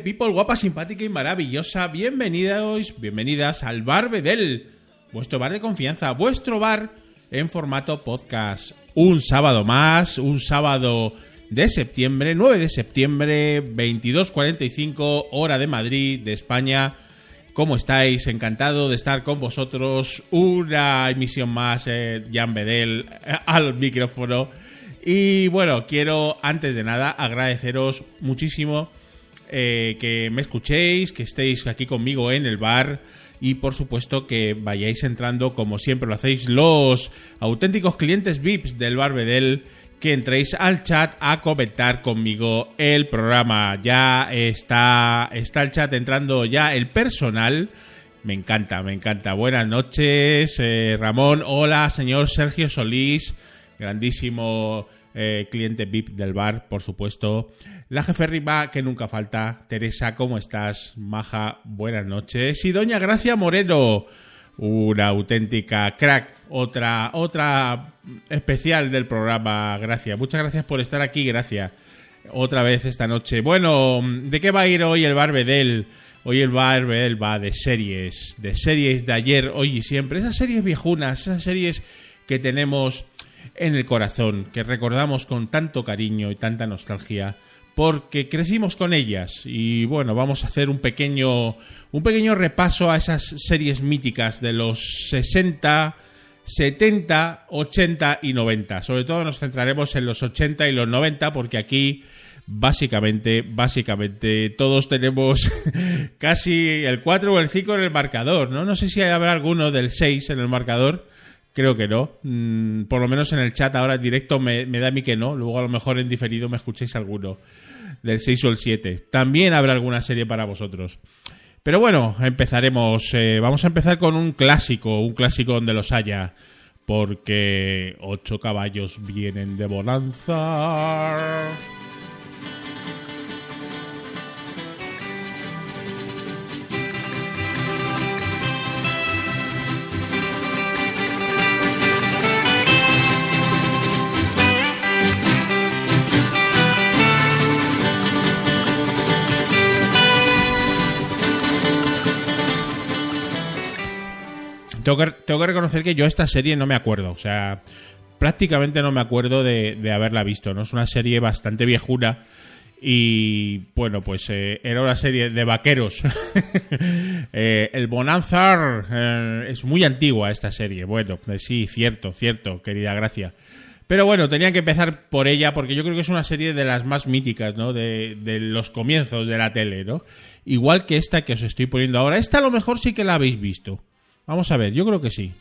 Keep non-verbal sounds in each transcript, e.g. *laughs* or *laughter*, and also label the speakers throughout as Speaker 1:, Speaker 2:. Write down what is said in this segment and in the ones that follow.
Speaker 1: People guapa, simpática y maravillosa. Bienvenidos, bienvenidas al Bar Bedel, vuestro bar de confianza, vuestro bar en formato podcast. Un sábado más, un sábado de septiembre, 9 de septiembre, 22.45, hora de Madrid, de España. ¿Cómo estáis? Encantado de estar con vosotros. Una emisión más, eh, Jan Bedel eh, al micrófono. Y bueno, quiero antes de nada agradeceros muchísimo eh, que me escuchéis, que estéis aquí conmigo en el bar y por supuesto que vayáis entrando como siempre lo hacéis los auténticos clientes VIPs del bar Bedel que entréis al chat a comentar conmigo el programa. Ya está, está el chat entrando ya el personal. Me encanta, me encanta. Buenas noches, eh, Ramón. Hola, señor Sergio Solís, grandísimo eh, cliente VIP del bar, por supuesto. La jefe Riva, que nunca falta. Teresa, ¿cómo estás? Maja, buenas noches. Y doña Gracia Moreno, una auténtica crack. Otra, otra especial del programa, Gracia. Muchas gracias por estar aquí, Gracia. Otra vez esta noche. Bueno, ¿de qué va a ir hoy el bar Bedel? Hoy el bar Bedel va de series, de series de ayer, hoy y siempre. Esas series viejunas, esas series que tenemos en el corazón, que recordamos con tanto cariño y tanta nostalgia, porque crecimos con ellas. Y bueno, vamos a hacer un pequeño, un pequeño repaso a esas series míticas de los 60, 70, 80 y 90. Sobre todo nos centraremos en los 80 y los 90, porque aquí básicamente, básicamente todos tenemos *laughs* casi el 4 o el 5 en el marcador, ¿no? No sé si habrá alguno del 6 en el marcador Creo que no. Mm, por lo menos en el chat ahora en directo me, da a mí que no. Luego a lo mejor en diferido me escuchéis alguno del 6 o el 7. También habrá alguna serie para vosotros. Pero bueno, empezaremos. Eh, vamos a empezar con un clásico, un clásico donde los haya. Porque ocho caballos vienen de Bonanza. Tengo que, reconocer que yo esta serie no me acuerdo. O sea, prácticamente no me acuerdo de, haberla visto. ¿no? Es una serie bastante viejuna. Y bueno, pues eh, era una serie de vaqueros. *laughs* Eh, el Bonanza eh, es muy antigua esta serie. Bueno, sí, cierto, cierto, querida Gracia. Pero bueno, tenía que empezar por ella porque yo creo que es una serie de las más míticas, ¿no? De, de, los comienzos de la tele, ¿no? Igual que esta que os estoy poniendo ahora. Esta a lo mejor sí que la habéis visto. Vamos a ver, yo creo que sí.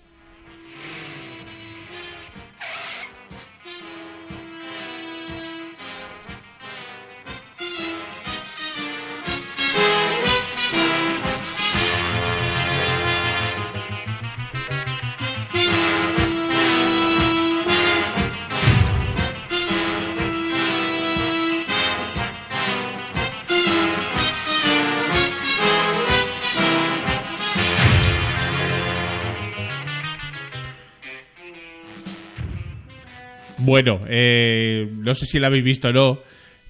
Speaker 1: Bueno, eh, no sé si la habéis visto o no,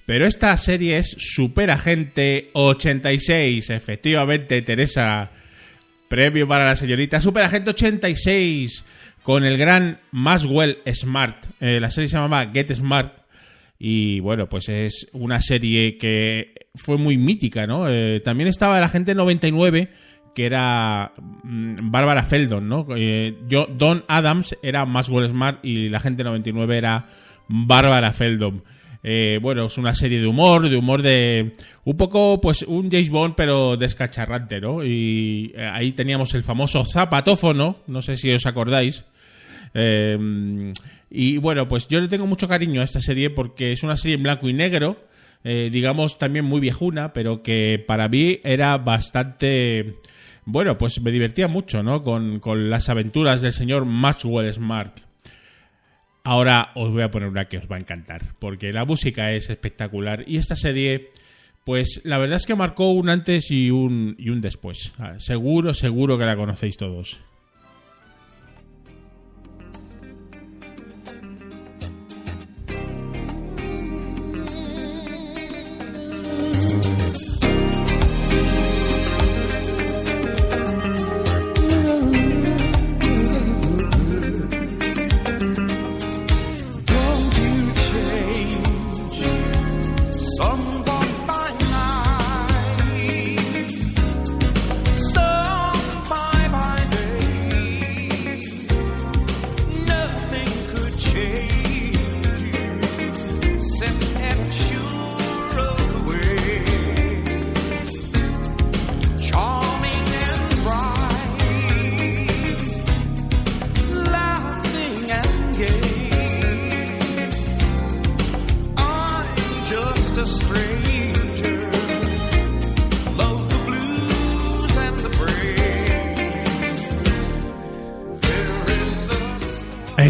Speaker 1: pero esta serie es Super Agente 86. Efectivamente, Teresa, premio para la señorita. Super Agente 86 con el gran Maswell Smart. Eh, la serie se llamaba Get Smart. Y bueno, pues es una serie que fue muy mítica, ¿no? Eh, también estaba el Agente 99 que era mm, Bárbara Feldon, ¿no? Eh, yo, Don Adams era Maxwell Smart y la gente 99 era Bárbara Feldon. Eh, bueno, es una serie de humor, de humor de un poco, pues, un James Bond, pero descacharrante, ¿no? Y eh, ahí teníamos el famoso zapatófono, no sé si os acordáis. y bueno, pues yo le tengo mucho cariño a esta serie porque es una serie en blanco y negro, digamos también muy viejuna, pero que para mí era bastante bueno, pues me divertía mucho, ¿no? Con, las aventuras del señor Maxwell Smart. Ahora os voy a poner una que os va a encantar, porque la música es espectacular y esta serie, pues la verdad es que marcó un antes y un, y un después. Ah, seguro, seguro que la conocéis todos.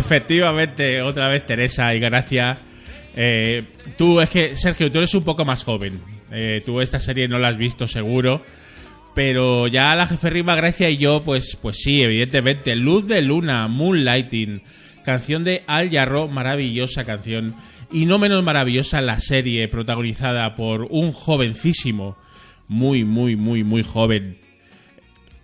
Speaker 1: Efectivamente, otra vez Teresa y Gracia. Eh, tú, es que, Sergio, tú eres un poco más joven. Eh, tú esta serie no la has visto seguro. Pero ya la jefe Rima, Gracia y yo, pues, pues sí, evidentemente. Luz de Luna, Moonlighting, canción de Al Jarro, maravillosa canción. Y no menos maravillosa la serie, protagonizada por un jovencísimo, muy, muy, muy, muy joven.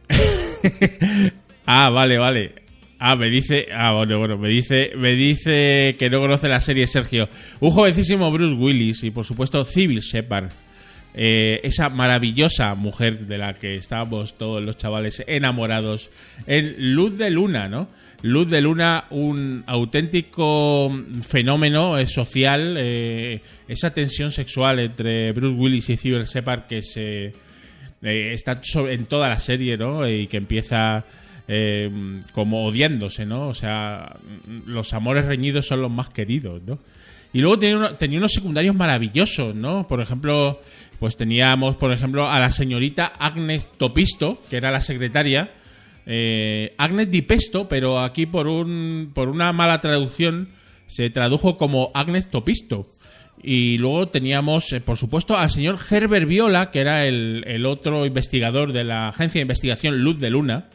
Speaker 1: *laughs* ah, vale, vale. Ah, me dice, ah, bueno, bueno, me dice, me dice que no conoce la serie Sergio. Un jovencísimo Bruce Willis y por supuesto Civil Shepard. Eh, esa maravillosa mujer de la que estábamos todos los chavales enamorados en Luz de Luna, ¿no? Luz de Luna, un auténtico fenómeno eh, social, eh, esa tensión sexual entre Bruce Willis y Civil Shepard que se está en toda la serie, ¿no? Y que empieza eh, como odiándose, ¿no? O sea, los amores reñidos son los más queridos, ¿no? Y luego tenía unos secundarios maravillosos, ¿no? Por ejemplo, pues teníamos, por ejemplo, a la señorita Agnes Topisto, que era la secretaria. eh, Agnes Di Pesto, pero aquí por, un, por una mala traducción se tradujo como Agnes Topisto. Y luego teníamos, eh, por supuesto, al señor Herbert Viola, que era el, el otro investigador de la agencia de investigación Luz de Luna.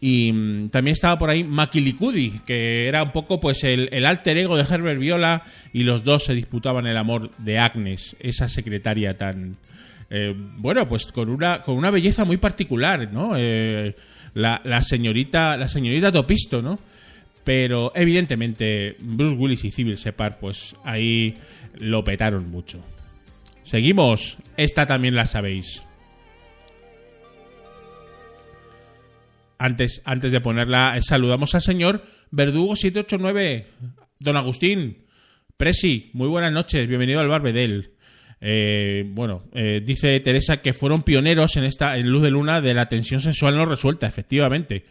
Speaker 1: Y mm, también estaba por ahí Makilikudi, que era un poco pues el, alter ego de Herbert Viola y los dos se disputaban el amor de Agnes, esa secretaria tan... eh, bueno, pues con una, con una belleza muy particular, ¿no? Eh, la, la señorita la señorita Topisto, ¿no? Pero evidentemente Bruce Willis y Civil Shepard pues ahí lo petaron mucho. Seguimos, esta también la sabéis. Antes, antes de ponerla, eh, saludamos al señor Verdugo789, don Agustín, Presi, muy buenas noches, bienvenido al Barbedel. Eh, bueno, eh, dice Teresa que fueron pioneros en esta en Luz de Luna de la tensión sexual no resuelta, efectivamente.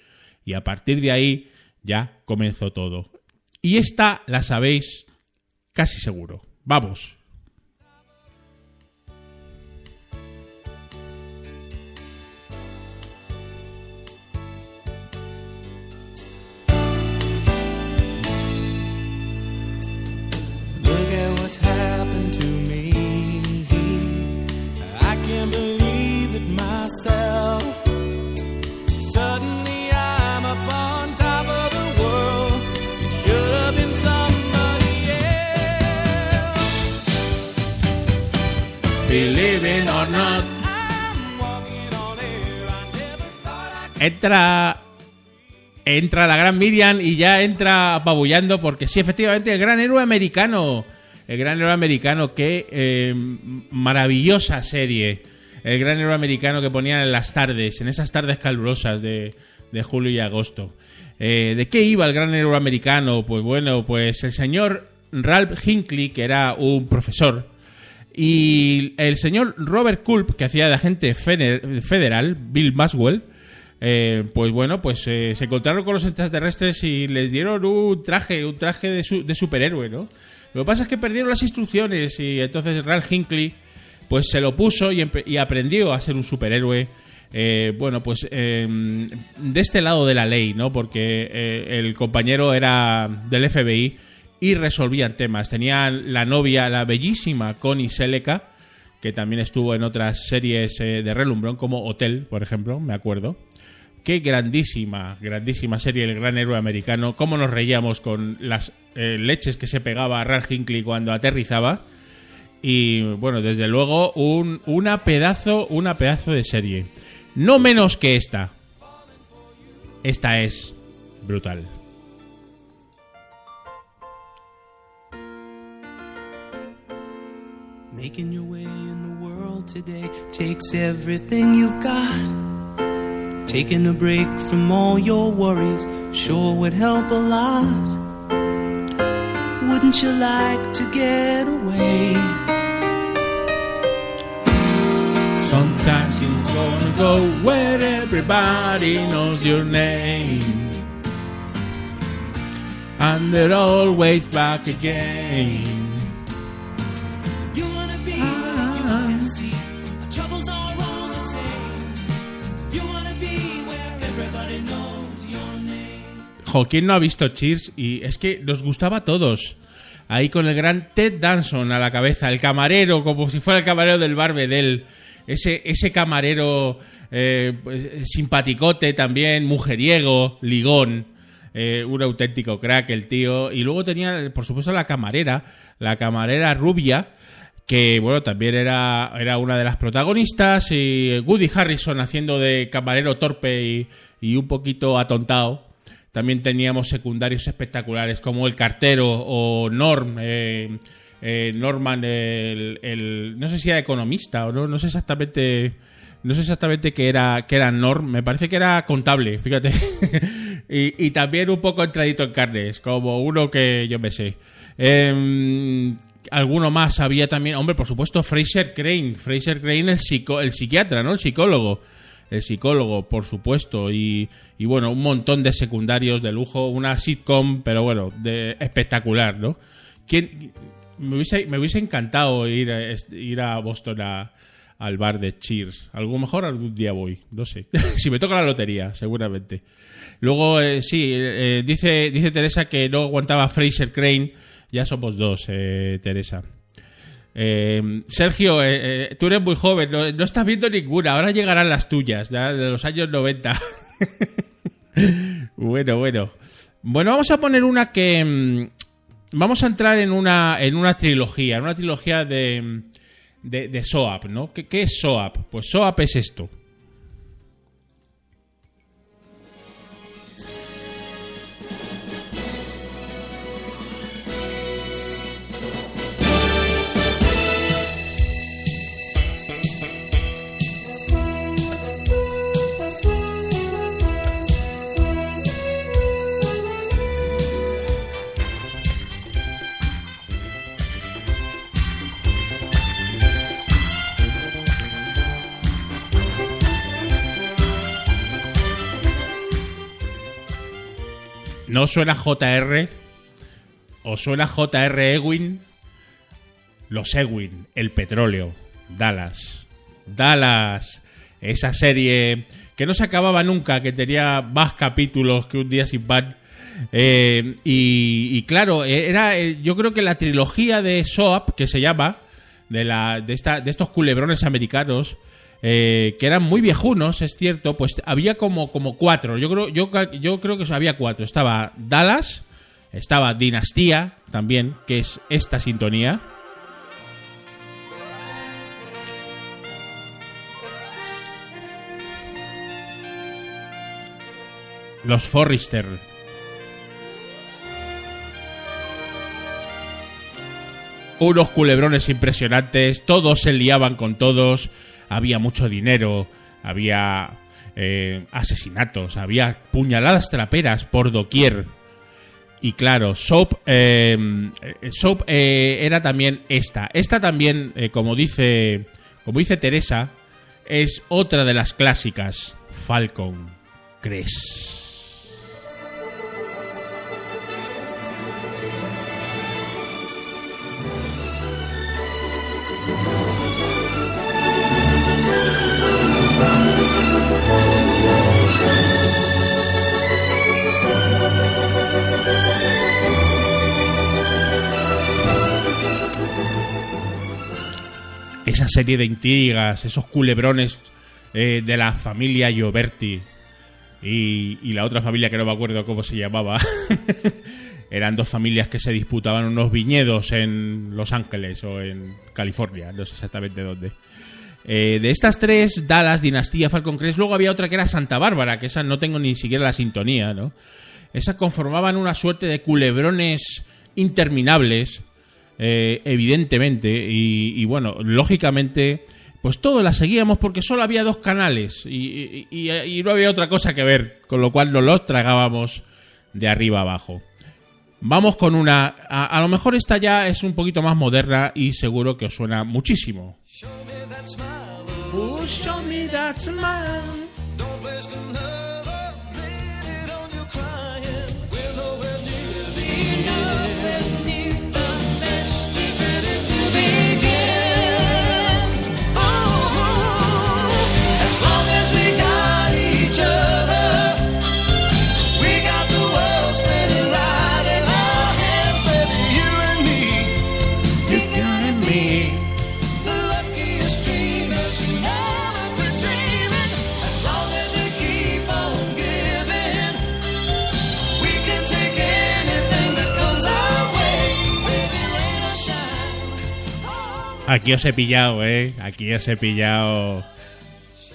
Speaker 1: Y a partir de ahí ya comenzó todo. Y esta la sabéis casi seguro. Vamos. Entra. Entra la gran Miriam y ya entra apabullando porque sí, efectivamente, el gran héroe americano. El gran héroe americano, qué eh, maravillosa serie. El gran héroe americano que ponían en las tardes, en esas tardes calurosas de, de julio y agosto. Eh, ¿De qué iba el gran héroe americano? Pues bueno, pues el señor Ralph Hinckley, que era un profesor, y el señor Robert Culp, que hacía de agente feder- federal, Bill Maswell, eh, pues bueno, pues eh, se encontraron con los extraterrestres y les dieron un traje, un traje de, su- de superhéroe, ¿no? Lo que pasa es que perdieron las instrucciones y entonces Ralph Hinckley pues se lo puso y, aprendió a ser un superhéroe. eh, bueno, pues eh, de este lado de la ley, ¿no? Porque eh, el compañero era del FBI y resolvían temas. Tenían la novia, la bellísima Connie Seleca, que también estuvo en otras series eh, de relumbrón, como Hotel, por ejemplo, me acuerdo. Qué grandísima, grandísima serie El Gran Héroe Americano. Cómo nos reíamos con las eh, leches que se pegaba a Ralph Hinckley cuando aterrizaba. Y bueno, desde luego, un, una pedazo, una pedazo de serie. No menos que esta. Esta es brutal.
Speaker 2: Making your way in the world today takes everything you've got. Taking a break from all your worries sure would help a lot. Wouldn't you like to get away?
Speaker 1: Sometimes you wanna go where everybody knows your name. And they're always back again.
Speaker 2: Name.
Speaker 1: Jo, ¿quién no ha visto Cheers? Y es que nos gustaba a todos. Ahí con el gran Ted Danson a la cabeza, el camarero, como si fuera el camarero del Barbedel. Ese, ese camarero eh, pues, simpaticote también, mujeriego, ligón. eh, un auténtico crack el tío. Y luego tenía, por supuesto, la camarera, la camarera rubia, que bueno, también era, era una de las protagonistas. Y Woody Harrison haciendo de camarero torpe y, y un poquito atontado. También teníamos secundarios espectaculares como el cartero o Norm, eh, eh, Norman, el, el- no sé si era economista o no, no sé exactamente, no sé exactamente qué era, qué era Norm. Me parece que era contable, fíjate. *laughs* y, y también un poco entradito en carnes, como uno que yo me sé. Em, alguno más había también, hombre, por supuesto, Fraser Crane, Fraser Crane, el, psico- el psiquiatra, ¿no? El psicólogo el psicólogo, por supuesto, y, y bueno, un montón de secundarios de lujo, una sitcom, pero bueno, de espectacular, ¿no? ¿Quién, me, hubiese, me hubiese encantado ir ir a Boston a- al bar de Cheers. A lo mejor algún día voy, no sé. *laughs* si me toca la lotería, seguramente. Luego, eh, sí, eh, dice, dice Teresa que no aguantaba Fraser Crane. Ya somos dos, eh, Teresa. Eh, Sergio, eh, eh, tú eres muy joven, no, estás viendo ninguna, ahora llegarán las tuyas, ya, de los años 90. *laughs* bueno, bueno. Bueno, vamos a poner una que... mm, Vamos a entrar en una, en una trilogía, en una trilogía de, de, de SOAP, ¿no? ¿Qué, ¿Qué es SOAP? Pues SOAP es esto. ¿No suena JR? ¿O suena JR Ewing? Los Ewing, el petróleo, Dallas. Dallas, esa serie que no se acababa nunca, que tenía más capítulos que un día sin pan. Eh, y, y claro, era eh, yo creo que la trilogía de Soap, que se llama, de, la, de, esta, de estos culebrones americanos, eh, que eran muy viejunos, es cierto, pues había como, como cuatro. Yo creo, yo, yo creo que había cuatro. Estaba Dallas, estaba Dinastía también, que es esta sintonía. Los Forrester. Unos culebrones impresionantes, todos se liaban con todos, había mucho dinero, había eh, asesinatos, había puñaladas traperas por doquier. Y claro, Soap, eh, eh, Soap eh, era también esta. Esta también, como dice, como dice Teresa, es otra de las clásicas. Falcon Crest. Esa serie de intrigas, esos culebrones eh, de la familia Gioberti y, la otra familia que no me acuerdo cómo se llamaba. *laughs* Eran dos familias que se disputaban unos viñedos en Los Ángeles o en California, no sé exactamente dónde. Eh, de estas tres, Dallas, Dinastía, Falcon Crest, luego había otra que era Santa Bárbara, que esa no tengo ni siquiera la sintonía, ¿no? Esas conformaban una suerte de culebrones interminables, eh, evidentemente, y, bueno, lógicamente, pues todo la seguíamos porque solo había dos canales y, no había otra cosa que ver, con lo cual nos los tragábamos de arriba abajo. Vamos con una, a, lo mejor esta ya es un poquito más moderna y seguro que os suena muchísimo.
Speaker 2: Show me that smile.
Speaker 1: Show me that smile.
Speaker 2: Don't
Speaker 1: Aquí os he pillado, ¿eh? Aquí os he pillado.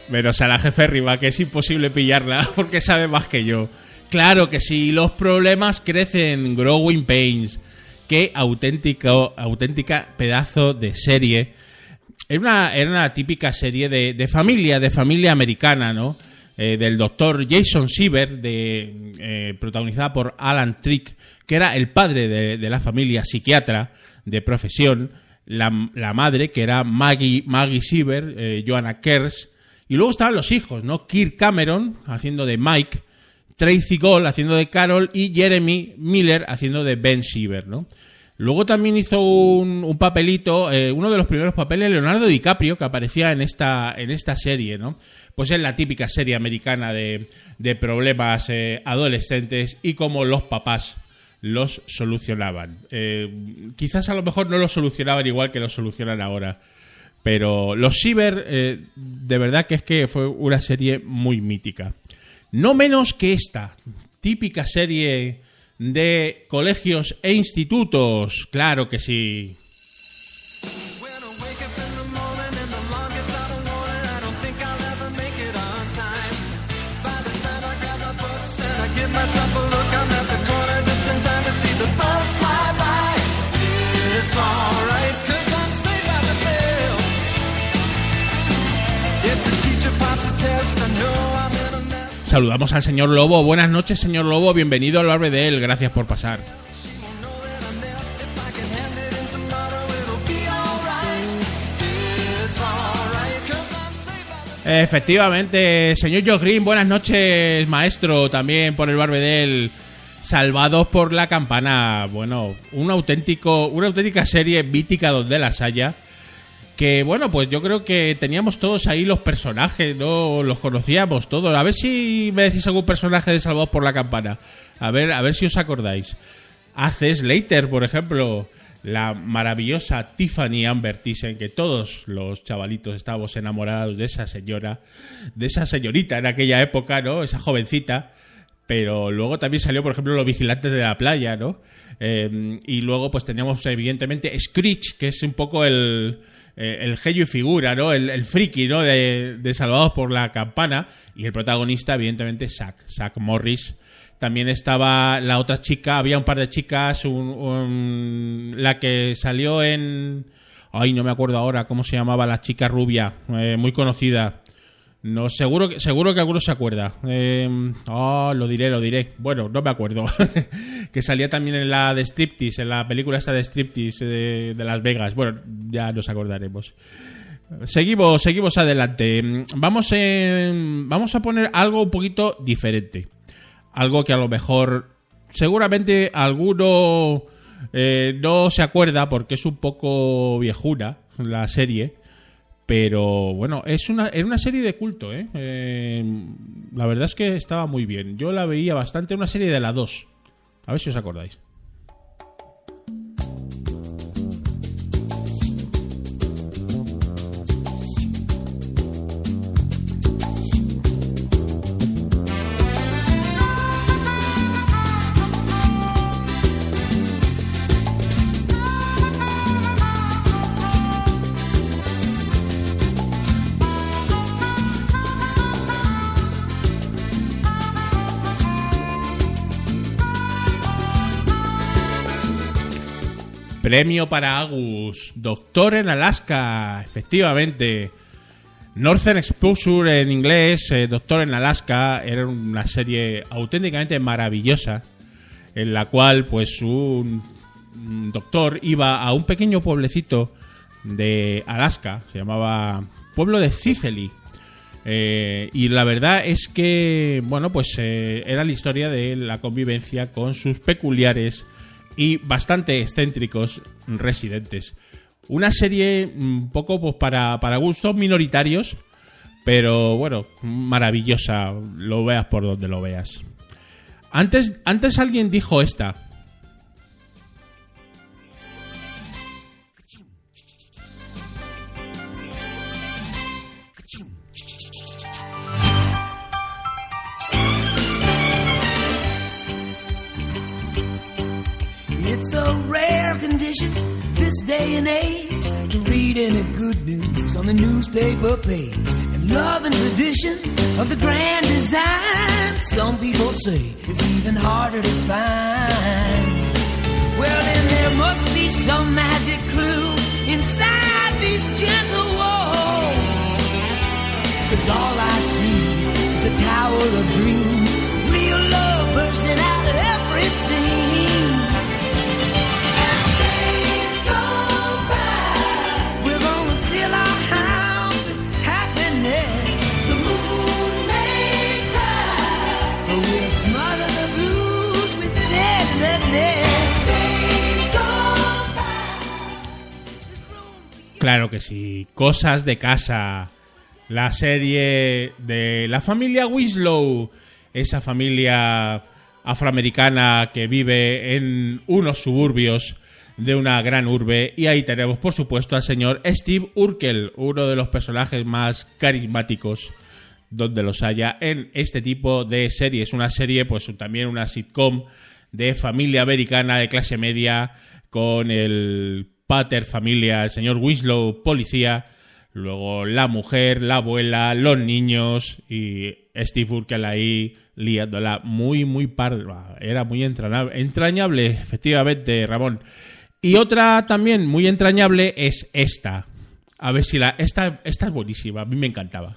Speaker 1: Menos a la jefe arriba, que es imposible pillarla *laughs* porque sabe más que yo. Claro que sí, los problemas crecen. Growing Pains. Qué auténtico, auténtica pedazo de serie. Era una, típica serie de, familia, de familia americana, ¿no? Eh, del doctor Jason Siever, de, eh, protagonizada por Alan Trick, que era el padre de la familia, psiquiatra de profesión, la, la madre, que era Maggie, Maggie Siever, eh, Joanna Kers, y luego estaban los hijos, ¿no? Kirk Cameron, haciendo de Mike, Tracy Gold haciendo de Carol y Jeremy Miller haciendo de Ben Siever, ¿no? Luego también hizo un, un papelito, eh, uno de los primeros papeles, Leonardo DiCaprio, que aparecía en esta, en esta serie, ¿no? Pues es la típica serie americana de, de problemas eh, adolescentes y cómo los papás los solucionaban. Eh, quizás a lo mejor no los solucionaban igual que los solucionan ahora. Pero los Ciber, eh, de verdad que es que fue una serie muy mítica. No menos que esta típica serie de colegios e institutos. Claro que sí. Saludamos al señor Lobo. Buenas noches, señor Lobo. Bienvenido al Barbe de él. Gracias por pasar. Efectivamente, señor Joe Green, buenas noches, maestro, también por el Barbedel. Salvados por la campana. Bueno, un auténtico, una auténtica serie mítica donde las haya. Que bueno, pues yo creo que teníamos todos ahí los personajes, ¿no? Los conocíamos todos. A ver si me decís algún personaje de Salvados por la campana. A ver, a ver si os acordáis. Haces Slater, por ejemplo. La maravillosa Tiffany Amber Thyssen, que todos los chavalitos estábamos enamorados de esa señora, de esa señorita en aquella época, ¿no? Esa jovencita. Pero luego también salió, por ejemplo, Los Vigilantes de la Playa, ¿no? Eh, y luego, pues teníamos, evidentemente, Screech, que es un poco el, eh, el genio y figura, ¿no? El, friki, ¿no? De, de Salvados por la Campana. Y el protagonista, evidentemente, Zack, Zack Morris. También estaba la otra chica, había un par de chicas, un- la que salió en... Ay, no me acuerdo ahora cómo se llamaba la chica rubia, eh, muy conocida. No, seguro que, seguro que alguno se acuerda. Eh, oh, lo diré, lo diré. Bueno, no me acuerdo. *laughs* que salía también en la de Striptease, en la película esta de Striptease de, de Las Vegas. Bueno, ya nos acordaremos. Seguimos, seguimos adelante. Vamos, en- vamos a poner algo un poquito diferente. Algo que a lo mejor, seguramente alguno eh, no se acuerda porque es un poco viejuna la serie. Pero bueno, es una, era una serie de culto, ¿eh? Eh, La verdad es que estaba muy bien. Yo la veía bastante, una serie de la 2. A ver si os acordáis. Premio para Agus. Doctor en Alaska, efectivamente. Northern Exposure en inglés, eh, Doctor en Alaska, era una serie auténticamente maravillosa en la cual pues un doctor iba a un pequeño pueblecito de Alaska, se llamaba Pueblo de Cicely. Eh, y la verdad es que, bueno, pues eh, era la historia de la convivencia con sus peculiares y bastante excéntricos residentes. Una serie un poco pues, para, para gustos minoritarios, pero bueno, maravillosa, lo veas por donde lo veas. Antes, antes alguien dijo esta.
Speaker 3: And to read
Speaker 2: read any good news on the newspaper page. And love and tradition of the grand design, some people say it's even harder to find. Well, then there must be some magic clue inside these gentle walls. Cause all I see is a tower of dreams, real love bursting out of every scene.
Speaker 1: Claro que sí. Cosas de casa. La serie de la familia Winslow. Esa familia afroamericana que vive en unos suburbios de una gran urbe. Y ahí tenemos, por supuesto, al señor Steve Urkel, uno de los personajes más carismáticos donde los haya en este tipo de series. Una serie, pues también una sitcom de familia americana de clase media con el pater familia, el señor Winslow, policía, luego la mujer, la abuela, los niños y Steve Urkel ahí liándola muy, muy parda. Era muy entrañable, entrañable, efectivamente, Ramón. Y otra también muy entrañable es esta. A ver si la... Esta, esta es buenísima, a mí me encantaba.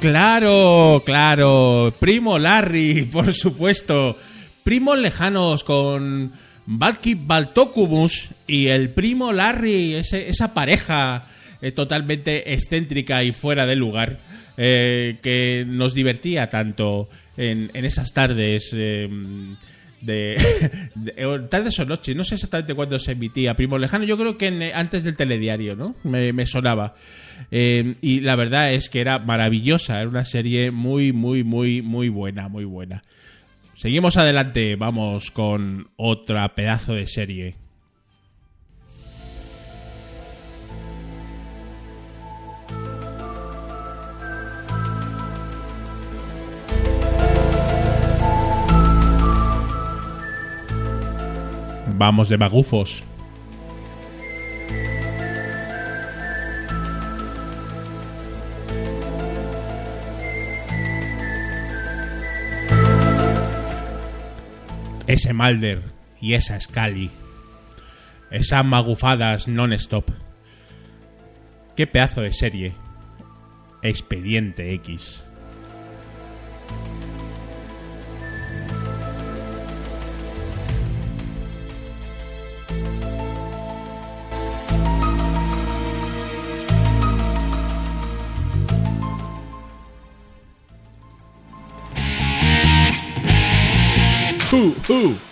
Speaker 1: Claro, claro. Primo Larry, *laughs* por supuesto. Primos lejanos con Valky Baltokumus y el primo Larry, ese- esa pareja eh, totalmente excéntrica y fuera de lugar eh, que nos divertía tanto en, en esas tardes. eh, de, *laughs* o tardes o noches, no sé exactamente cuándo se emitía Primo Lejano, yo creo que en- eh, antes del telediario, ¿no? Me sonaba. Eh, y la verdad es que era maravillosa, era una serie muy, muy, muy, muy buena, muy buena. Seguimos adelante, vamos con otra pedazo de serie. Vamos de magufos. Ese Mulder y esa Scully. Esas magufadas non-stop. Qué pedazo de serie. Expediente X. Who, who?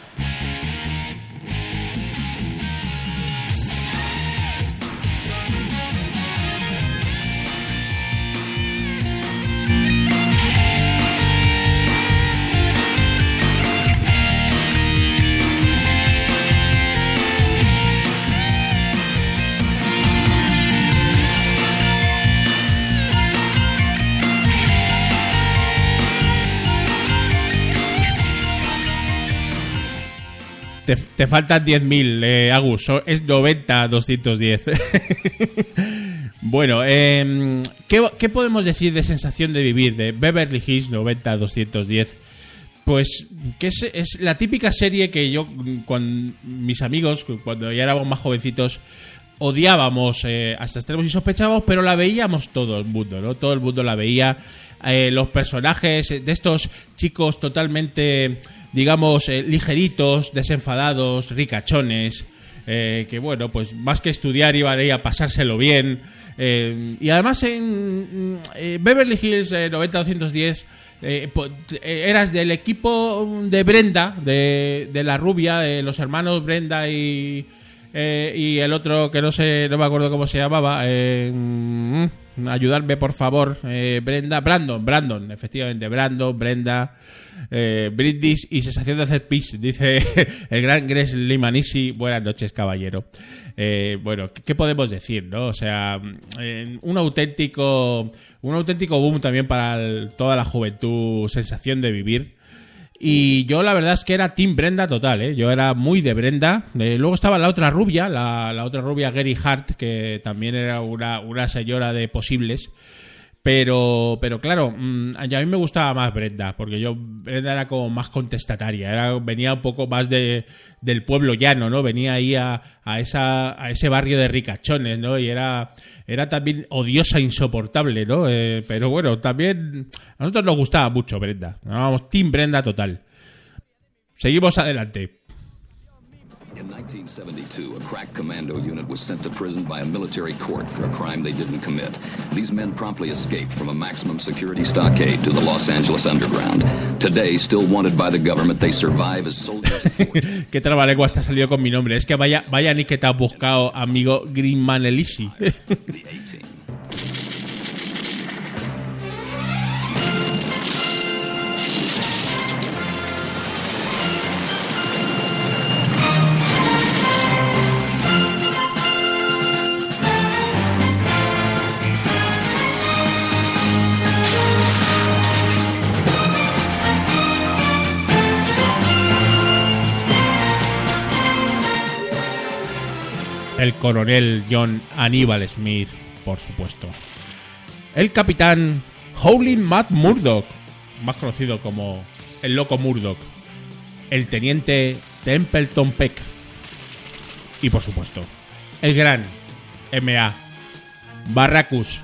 Speaker 1: Te, faltan 10.000, eh, Agus. Es 90-210. *laughs* bueno, em, ¿qué, qué podemos decir de sensación de vivir de Beverly Hills 90-210? Pues que es, es la típica serie que yo con mis amigos, cu- cuando ya éramos más jovencitos, odiábamos eh, hasta extremos y sospechábamos, pero la veíamos todo el mundo, ¿no? Todo el mundo la veía. Eh, los personajes de estos chicos totalmente, digamos, eh, ligeritos, desenfadados, ricachones, eh, que bueno, pues más que estudiar iban ahí a pasárselo bien. eh, y además en eh, Beverly Hills eh, 90210 eh, eh, eras del equipo de Brenda, de, de la rubia, de los hermanos Brenda y, y el otro que no sé, no me acuerdo cómo se llamaba. Ayudarme, por favor. eh, Brenda, Brandon, Brandon, efectivamente, Brandon, Brenda, eh, Brindis y sensación de hacer pis, dice *laughs* el gran Gres Limanisi. Buenas noches, caballero. Eh, bueno, ¿qué, podemos decir, no? O sea, un auténtico, un auténtico boom también para toda la juventud, sensación de vivir. Y yo la verdad es que era Team Brenda total, ¿eh? Yo era muy de Brenda. Eh, luego estaba la otra rubia, la, la otra rubia Gary Hart, que también era una, una señora de posibles. Pero, pero claro, mm, a mí me gustaba más Brenda, porque yo Brenda era como más contestataria, era, venía un poco más de, del pueblo llano, ¿no? Venía ahí a, a, esa, a ese barrio de ricachones, ¿no? Y era, era también odiosa, insoportable, ¿no? Eh, pero bueno, también a nosotros nos gustaba mucho Brenda, vamos, Team Brenda total. Seguimos adelante.
Speaker 4: In 1972, a crack commando unit was sent to prison by a military court for a crime they didn't commit. These men promptly escaped from a maximum security stockade to the Los Angeles underground. Today, still wanted by the government, they survive as soldiers. *laughs*
Speaker 1: Qué trabalengua está salido con mi nombre. Es que vaya, vaya ni que te has buscado, amigo Greenman Elisi. Coronel John Aníbal Smith, por supuesto. El capitán Howlin Matt Murdoch, más conocido como el loco Murdoch. El teniente Templeton Peck. Y por supuesto, el gran MA Barracus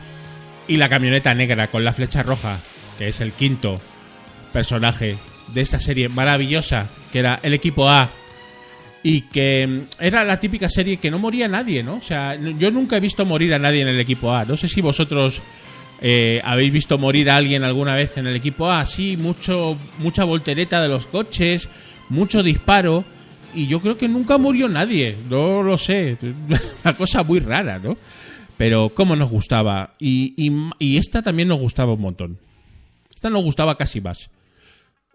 Speaker 1: y la camioneta negra con la flecha roja, que es el quinto personaje de esta serie maravillosa, que era el equipo A y que mm, era la típica serie que no moría nadie, ¿no? O sea, yo nunca he visto morir a nadie en el equipo A. No sé si vosotros eh, habéis visto morir a alguien alguna vez en el equipo A. Sí, mucho, mucha voltereta de los coches, mucho disparo. Y yo creo que nunca murió nadie. No lo sé. *laughs* Una cosa muy rara, ¿no? Pero cómo nos gustaba. Y, y esta también nos gustaba un montón. Esta nos gustaba casi más.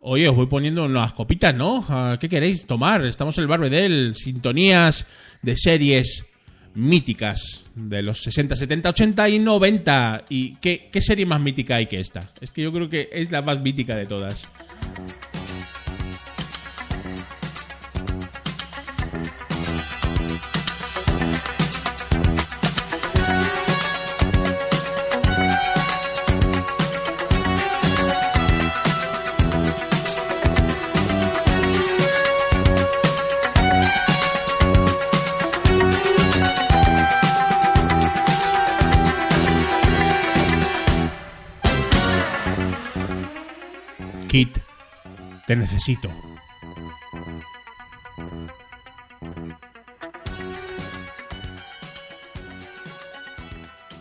Speaker 1: Oye, os voy poniendo unas copitas, ¿no? Ah, ¿Qué queréis tomar? Estamos en el Barbedel, sintonías de series míticas de los 60, 70, 80 y 90. ¿Y qué serie más mítica hay que esta? Es que yo creo que es la más mítica de todas. Te necesito.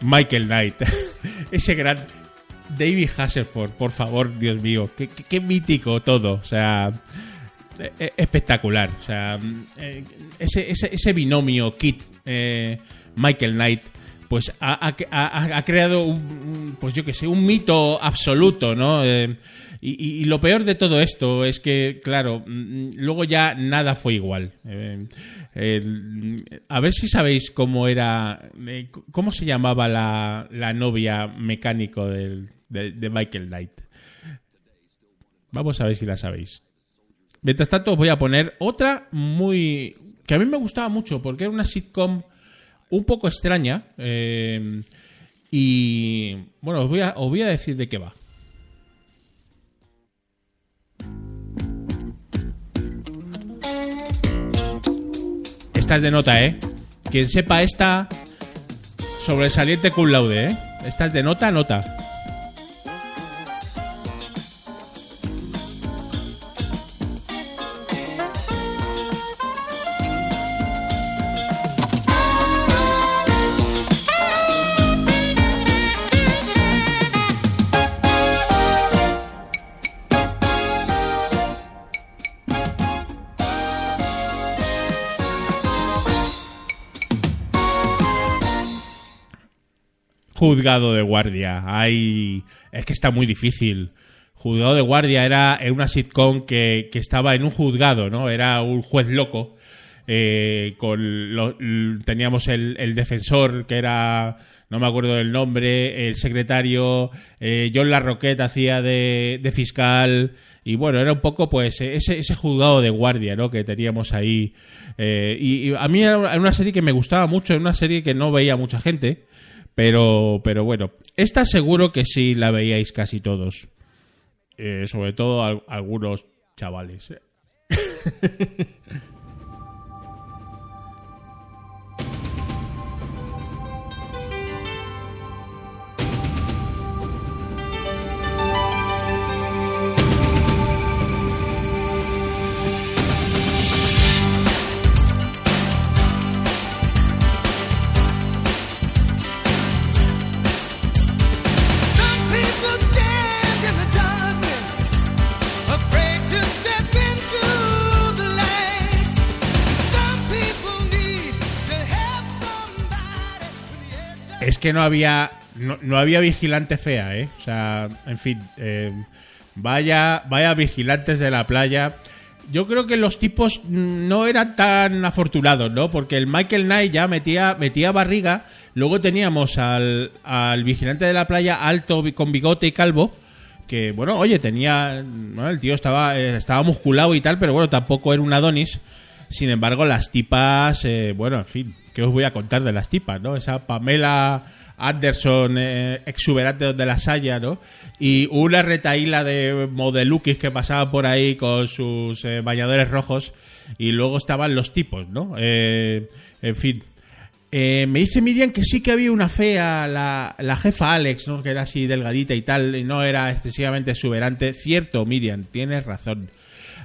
Speaker 1: Michael Knight, *laughs* ese gran David Hasselhoff, por favor, Dios mío, qué, mítico todo, o sea, e- e- espectacular, o sea, eh, ese, binomio Kit eh, Michael Knight, pues ha, creado un, un, pues yo que sé, un mito absoluto, ¿no? Eh, y, lo peor de todo esto es que, claro, mm, luego ya nada fue igual. Eh, el- a ver si sabéis cómo era, eh, cómo se llamaba la, la novia mecánico del- de, de Michael Knight. Vamos a ver si la sabéis. Mientras tanto, os voy a poner otra muy. que a mí me gustaba mucho, porque era una sitcom un poco extraña. eh, y. bueno, os voy, a, os voy a decir de qué va. Esta es de nota, ¿eh? Quien sepa esta. Sobresaliente cum laude, ¿eh? Esta es de nota, nota. Juzgado de guardia. Hay... Es que está muy difícil. Juzgado de guardia era, una sitcom que, que estaba en un juzgado, ¿no? Era un juez loco. eh, con lo- teníamos el, defensor que era no me acuerdo del nombre el secretario eh, John Larroquette hacía de, de fiscal y bueno era un poco pues ese, ese juzgado de guardia ¿no? que teníamos ahí Eh, y, y a mí era una serie que me gustaba mucho era una serie que no veía mucha gente pero pero bueno esta seguro que sí la veíais casi todos. Eh, sobre todo al- algunos chavales *laughs* Que no había no, no había vigilante fea, ¿eh? O sea, en fin, eh, vaya vaya vigilantes de la playa. Yo creo que los tipos no eran tan afortunados, ¿no? Porque el Michael Knight ya metía, metía barriga. Luego teníamos al, al vigilante de la playa alto con bigote y calvo. Que, bueno, oye, tenía. el tío estaba, eh, estaba musculado y tal, pero bueno, tampoco era un Adonis. Sin embargo, las tipas, eh, bueno, en fin, ¿qué os voy a contar de las tipas, no? Esa Pamela Anderson, eh, exuberante de la Saya, ¿no? Y una retaíla de modelukis que pasaba por ahí con sus eh, bañadores rojos. Y luego estaban los tipos, ¿no? Eh, en fin. Eh, me dice Miriam que sí que había una fea, la, la jefa Alex, ¿no? Que era así delgadita y tal, y no era excesivamente exuberante. Cierto, Miriam, tienes razón.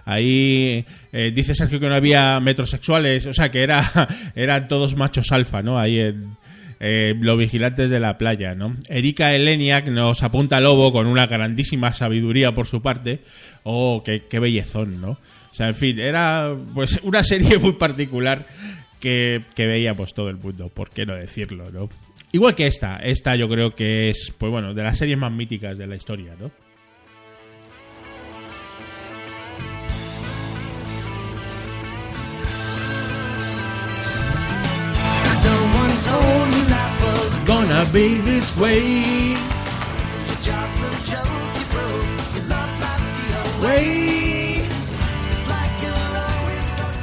Speaker 1: Ahí eh, dice Sergio que no había metrosexuales, o sea que era *laughs* eran todos machos alfa, ¿no? Ahí en eh, los vigilantes de la playa, ¿no? Erika Eleniak nos apunta lobo con una grandísima sabiduría por su parte. Oh, qué, qué bellezón, ¿no? O sea, en fin, era pues una serie *laughs* muy particular que, que veía pues todo el mundo, ¿por qué no decirlo, no? Igual que esta, esta yo creo que es, pues bueno, de las series más míticas de la historia. No Gonna be this way.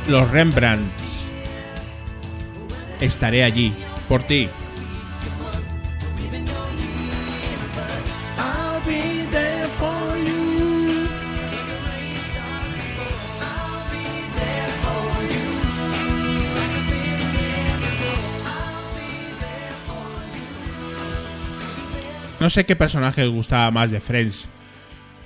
Speaker 1: Los Rembrandts. Estaré allí, por ti. No sé qué personaje os gustaba más de Friends.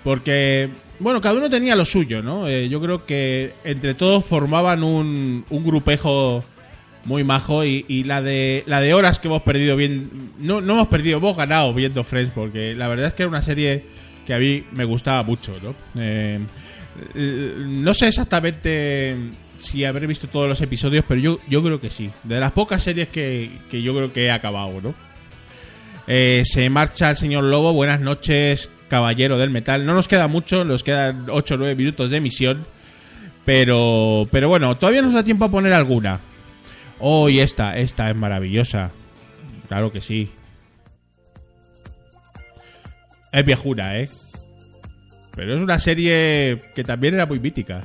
Speaker 1: Porque, bueno, cada uno tenía lo suyo, ¿no? Eh, yo creo que entre todos formaban un, un grupejo muy majo y, la de la de horas que hemos perdido bien no, no hemos perdido hemos ganado viendo Friends porque la verdad es que era una serie que a mí me gustaba mucho no Eh, no sé exactamente si habré visto todos los episodios pero yo yo creo que sí de las pocas series que, que yo creo que he acabado no eh, se marcha el señor Lobo. Buenas noches, caballero del metal. No nos queda mucho, nos quedan 8 o 9 minutos de emisión. Pero, pero bueno, todavía nos da tiempo a poner alguna. Oh, y esta, esta es maravillosa. Claro que sí. Es viejuna, ¿eh? Pero es una serie que también era muy mítica.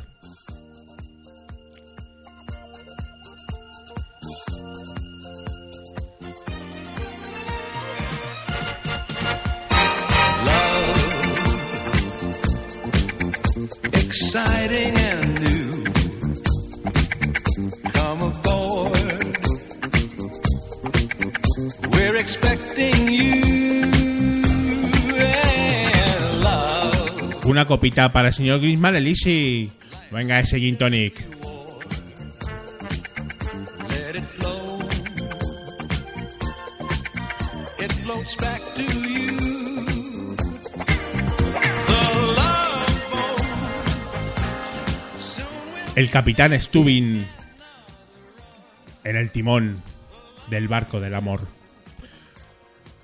Speaker 2: Exciting and new. Come aboard. We're expecting you.
Speaker 1: Una copita para el señor Grisman, Elisi. Venga, ese gin tonic. El capitán Stubin en el timón del barco del amor.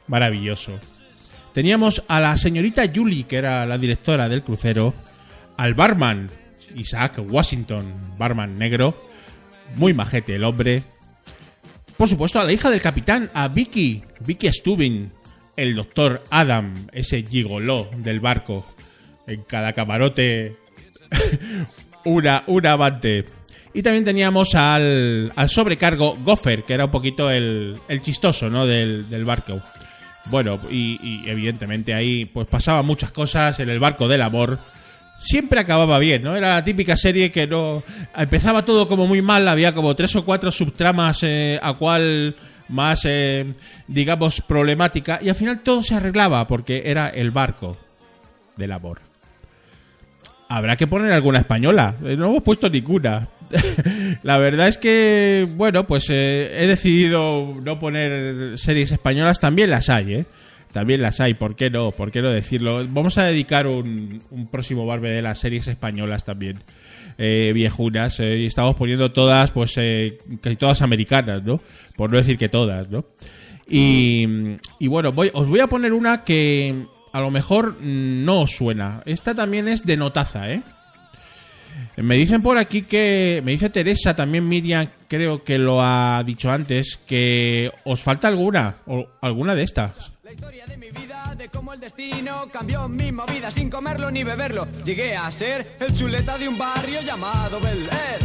Speaker 1: maravilloso. Teníamos a la señorita Julie, que era la directora del crucero, al barman, Isaac Washington, barman negro, muy majete el hombre. Por supuesto, a la hija del capitán, a Vicky, Vicky Stubin, el doctor Adam, ese gigoló del barco. En cada camarote, *laughs* una, una amante. Y también teníamos al, al sobrecargo Gopher, que era un poquito el, el chistoso ¿no? del, del barco. Bueno, y, y evidentemente ahí pues pasaban muchas cosas en el barco del amor. Siempre acababa bien, ¿no? Era la típica serie que no... Empezaba todo como muy mal, había como tres o cuatro subtramas eh, a cual más, eh, digamos, problemática. Y al final todo se arreglaba porque era el barco del amor. Habrá que poner alguna española. Eh, No hemos puesto ninguna. *laughs* La verdad es que, bueno, pues eh, he decidido no poner series españolas. También las hay, ¿eh? También las hay. ¿Por qué no? ¿Por qué no decirlo? Vamos a dedicar un, próximo barbe de las series españolas también. Eh, viejunas. eh, y estamos poniendo todas, pues casi todas americanas, ¿no? Por no decir que todas, ¿no? Y, y bueno, os voy a poner una que a lo mejor no os suena. Esta también es de notaza, ¿eh? Me dicen por aquí que. Me dice Teresa, también Miriam, creo que lo ha dicho antes, que os falta alguna, o alguna de estas.
Speaker 5: La historia de mi vida, de cómo el destino cambió mi movida sin comerlo ni beberlo. Llegué a ser el chuleta de un barrio llamado Bel Air.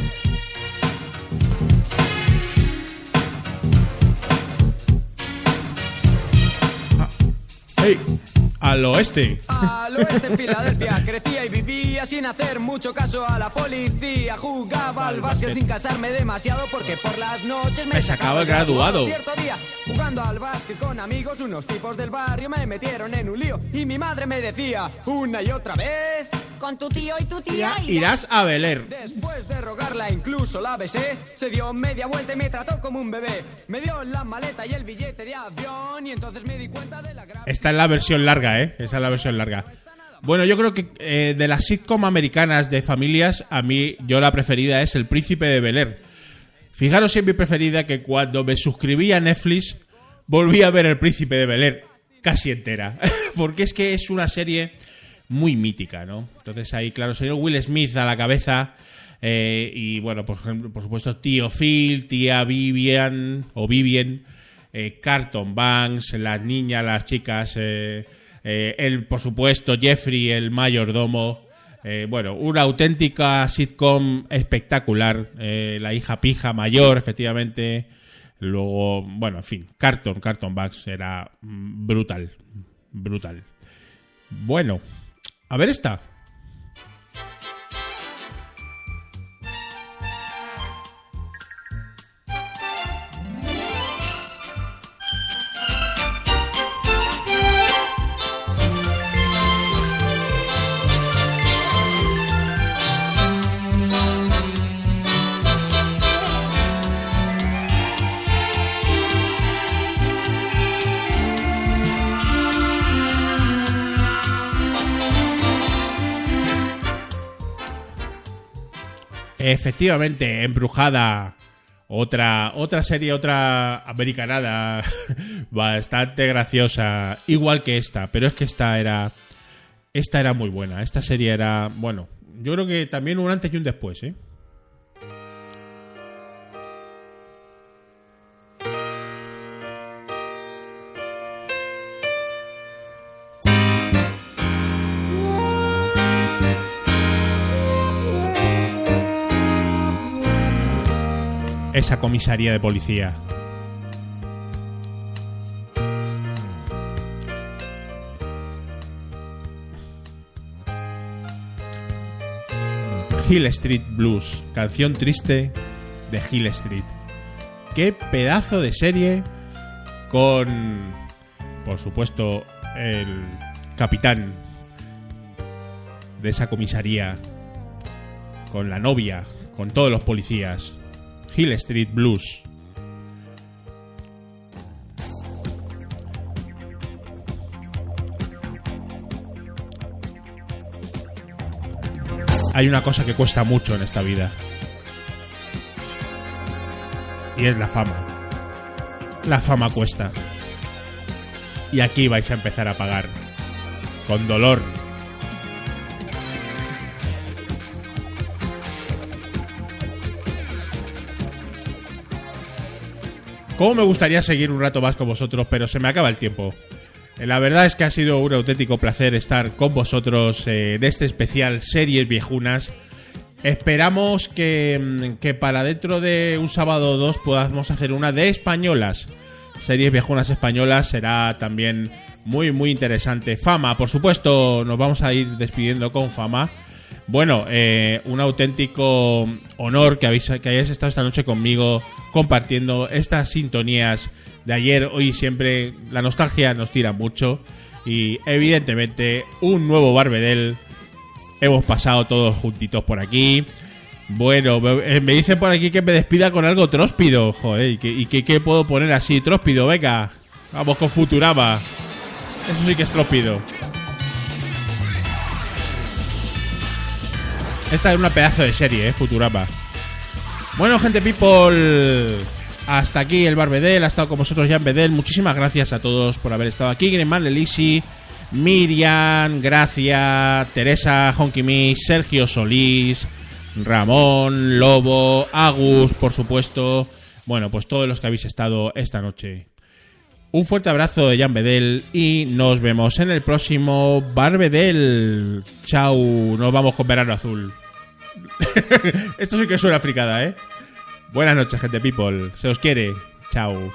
Speaker 1: ¡Hey! Al oeste.
Speaker 5: Al oeste en Filadelfia crecía y vivía sin hacer mucho caso a la policía. Jugaba al básquet sin casarme demasiado porque por las noches me,
Speaker 1: Me sacaba el graduado.
Speaker 5: Cierto día, jugando al básquet con amigos, unos tipos del barrio me metieron en un lío y mi madre me decía una y otra vez.
Speaker 6: Con tu tío y tu tía. y
Speaker 1: Irás a Beler.
Speaker 5: Después de rogarla incluso la besé, se dio media vuelta y me trató como un bebé. Me dio la maleta y el billete de avión y entonces me di cuenta de la gravedad.
Speaker 1: Esta es la versión larga, ¿eh? Esa es la versión larga. Bueno, yo creo que eh, de las sitcom americanas de familias, a mí, yo la preferida es El Príncipe de Bel Air. Fijaros en mi preferida que cuando me suscribí a Netflix, volví a ver El Príncipe de Bel Air casi entera. *laughs* Porque es que es una serie muy mítica, ¿no? Entonces ahí, claro, señor Will Smith a la cabeza. eh, y bueno, por ejemplo, por supuesto, tío Phil, tía Vivian o Vivian, eh, Carton Banks, las niñas, las chicas, eh, él, por supuesto, Jeffrey, el mayordomo. Eh, bueno, una auténtica sitcom espectacular. Eh, la hija pija mayor, efectivamente. Luego, bueno, en fin, Carton, Carton Banks era mm, brutal. Brutal. Bueno, a ver esta. Efectivamente, embrujada. Otra, otra serie, otra americanada *laughs* bastante graciosa, igual que esta, pero es que esta era, esta era muy buena. Esta serie era, bueno, yo creo que también un antes y un después, ¿eh? Esa comisaría de policía. Hill Street Blues, canción triste de Hill Street. Qué pedazo de serie con, por supuesto, el capitán de esa comisaría, con la novia, con todos los policías, Hill Street Blues. Hay una cosa que cuesta mucho en esta vida. Y es la fama. La fama cuesta. Y aquí vais a empezar a pagar. Con dolor. Cómo me gustaría seguir un rato más con vosotros, pero se me acaba el tiempo. Eh, La verdad es que ha sido un auténtico placer estar con vosotros eh, de este especial Series Viejunas. Esperamos que, mm, que para dentro de un sábado o dos podamos hacer una de españolas. Series viejunas españolas será también muy muy interesante. Fama, por supuesto, nos vamos a ir despidiendo con Fama. Bueno, eh, un auténtico honor que, habéis, que hayáis estado esta noche conmigo compartiendo estas sintonías de ayer, hoy y siempre. La nostalgia nos tira mucho y evidentemente un nuevo Barbedel. Hemos pasado todos juntitos por aquí. Bueno, me, eh, dicen por aquí que me despida con algo tróspido. Joder, ¿y que, y qué puedo poner así? Tróspido, venga. Vamos con Futurama. Eso sí que es tróspido. Esta es una pedazo de serie, eh, Futurama. Bueno, gente people, hasta aquí el Barbedel. Ha estado con vosotros Jan Bedel. Muchísimas gracias a todos por haber estado aquí. Greenman, Lelisi, Miriam, Gracia, Teresa, Honky Sergio Solís, Ramón, Lobo, Agus, por supuesto. Bueno, pues todos los que habéis estado esta noche. Un fuerte abrazo de Jan Bedel y nos vemos en el próximo Barbedel. Chau, nos vamos con verano azul. *laughs* Esto sí que suena fricada, ¿eh? Buenas noches, gente people. Se os quiere. Chao.